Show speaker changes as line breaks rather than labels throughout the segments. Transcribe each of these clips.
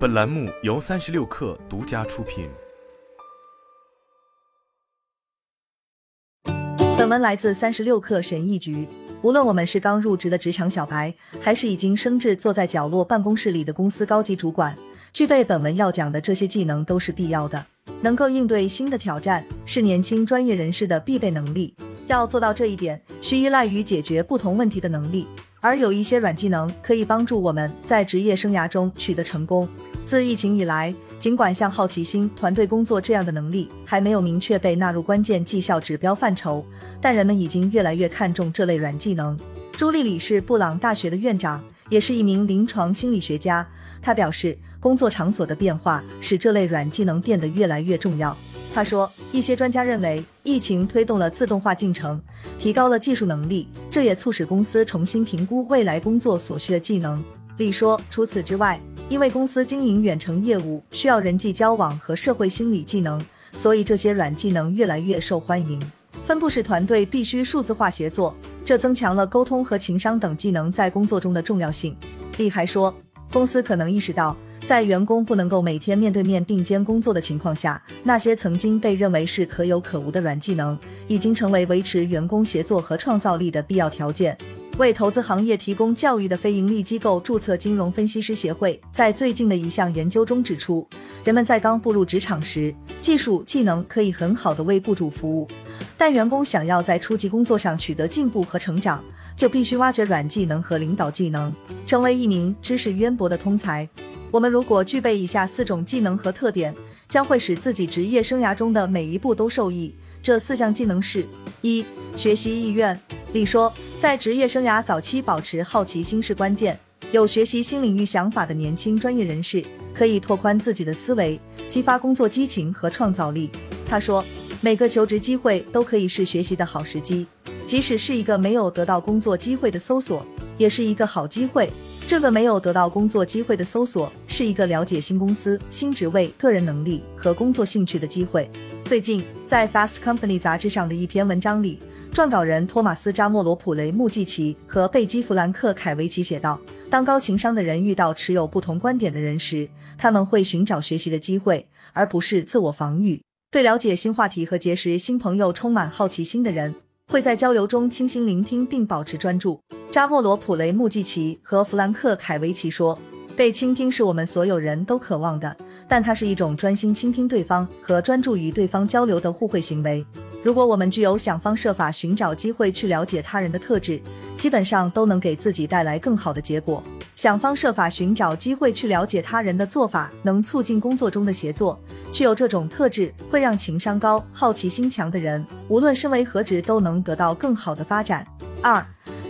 本栏目由三十六氪独家出品。
本文来自三十六氪神译局。无论我们是刚入职的职场小白，还是已经升至坐在角落办公室里的公司高级主管，具备本文要讲的这些技能都是必要的。能够应对新的挑战，是年轻专业人士的必备能力。要做到这一点，需依赖于解决不同问题的能力。而有一些软技能可以帮助我们在职业生涯中取得成功。自疫情以来，尽管像好奇心、团队工作这样的能力还没有明确被纳入关键绩效指标范畴，但人们已经越来越看重这类软技能。朱莉里是布朗大学的院长，也是一名临床心理学家。他表示，工作场所的变化使这类软技能变得越来越重要。他说，一些专家认为，疫情推动了自动化进程，提高了技术能力，这也促使公司重新评估未来工作所需的技能。李说，除此之外，因为公司经营远程业务需要人际交往和社会心理技能，所以这些软技能越来越受欢迎。分布式团队必须数字化协作，这增强了沟通和情商等技能在工作中的重要性。李还说，公司可能意识到。在员工不能够每天面对面并肩工作的情况下，那些曾经被认为是可有可无的软技能，已经成为维持员工协作和创造力的必要条件。为投资行业提供教育的非营利机构注册金融分析师协会在最近的一项研究中指出，人们在刚步入职场时，技术技能可以很好的为雇主服务，但员工想要在初级工作上取得进步和成长，就必须挖掘软技能和领导技能，成为一名知识渊博的通才。我们如果具备以下四种技能和特点，将会使自己职业生涯中的每一步都受益。这四项技能是：一、学习意愿。李说，在职业生涯早期，保持好奇心是关键。有学习新领域想法的年轻专业人士，可以拓宽自己的思维，激发工作激情和创造力。他说，每个求职机会都可以是学习的好时机，即使是一个没有得到工作机会的搜索，也是一个好机会。这个没有得到工作机会的搜索，是一个了解新公司、新职位、个人能力和工作兴趣的机会。最近，在《Fast Company》杂志上的一篇文章里，撰稿人托马斯·扎莫罗普雷穆季奇和贝基·弗兰克凯维奇写道：“当高情商的人遇到持有不同观点的人时，他们会寻找学习的机会，而不是自我防御。对了解新话题和结识新朋友充满好奇心的人。”会在交流中倾心聆听并保持专注。扎莫罗普雷穆季奇和弗兰克凯维奇说：“被倾听是我们所有人都渴望的，但它是一种专心倾听对方和专注与对方交流的互惠行为。如果我们具有想方设法寻找机会去了解他人的特质，基本上都能给自己带来更好的结果。想方设法寻找机会去了解他人的做法，能促进工作中的协作。”具有这种特质，会让情商高、好奇心强的人，无论身为何职，都能得到更好的发展。二、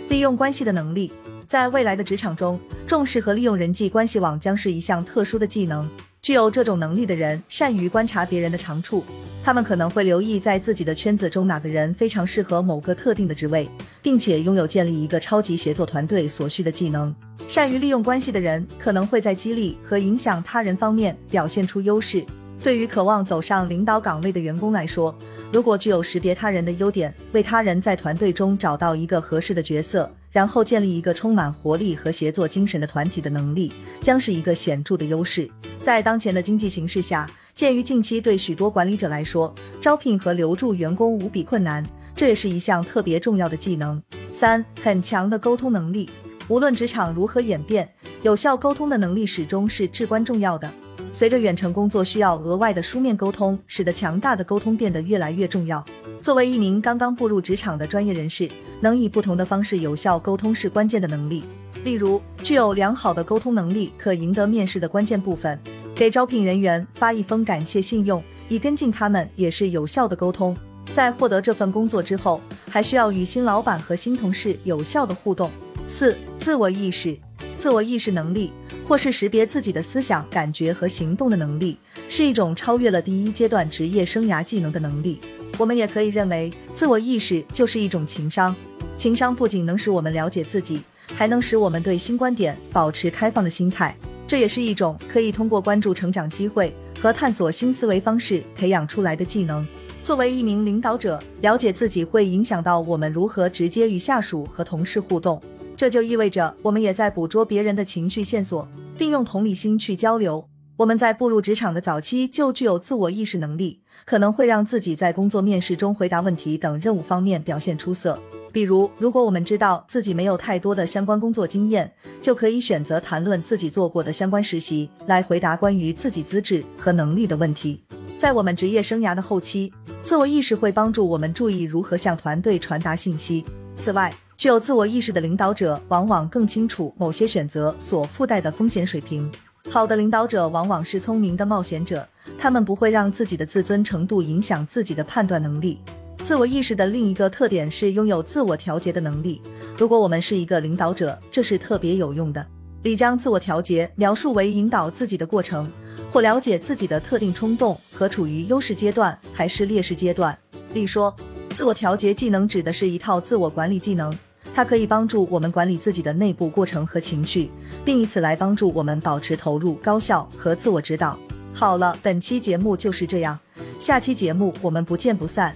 利用关系的能力，在未来的职场中，重视和利用人际关系网将是一项特殊的技能。具有这种能力的人，善于观察别人的长处，他们可能会留意在自己的圈子中哪个人非常适合某个特定的职位，并且拥有建立一个超级协作团队所需的技能。善于利用关系的人，可能会在激励和影响他人方面表现出优势。对于渴望走上领导岗位的员工来说，如果具有识别他人的优点，为他人在团队中找到一个合适的角色，然后建立一个充满活力和协作精神的团体的能力，将是一个显著的优势。在当前的经济形势下，鉴于近期对许多管理者来说，招聘和留住员工无比困难，这也是一项特别重要的技能。三、很强的沟通能力。无论职场如何演变，有效沟通的能力始终是至关重要的。随着远程工作需要额外的书面沟通，使得强大的沟通变得越来越重要。作为一名刚刚步入职场的专业人士，能以不同的方式有效沟通是关键的能力。例如，具有良好的沟通能力可赢得面试的关键部分。给招聘人员发一封感谢信用，以跟进他们，也是有效的沟通。在获得这份工作之后，还需要与新老板和新同事有效的互动。四、自我意识，自我意识能力。或是识别自己的思想、感觉和行动的能力，是一种超越了第一阶段职业生涯技能的能力。我们也可以认为，自我意识就是一种情商。情商不仅能使我们了解自己，还能使我们对新观点保持开放的心态。这也是一种可以通过关注成长机会和探索新思维方式培养出来的技能。作为一名领导者，了解自己会影响到我们如何直接与下属和同事互动。这就意味着我们也在捕捉别人的情绪线索。并用同理心去交流。我们在步入职场的早期就具有自我意识能力，可能会让自己在工作面试中回答问题等任务方面表现出色。比如，如果我们知道自己没有太多的相关工作经验，就可以选择谈论自己做过的相关实习来回答关于自己资质和能力的问题。在我们职业生涯的后期，自我意识会帮助我们注意如何向团队传达信息。此外，具有自我意识的领导者往往更清楚某些选择所附带的风险水平。好的领导者往往是聪明的冒险者，他们不会让自己的自尊程度影响自己的判断能力。自我意识的另一个特点是拥有自我调节的能力。如果我们是一个领导者，这是特别有用的。李将自我调节描述为引导自己的过程，或了解自己的特定冲动和处于优势阶段还是劣势阶段。李说，自我调节技能指的是一套自我管理技能。它可以帮助我们管理自己的内部过程和情绪，并以此来帮助我们保持投入、高效和自我指导。好了，本期节目就是这样，下期节目我们不见不散。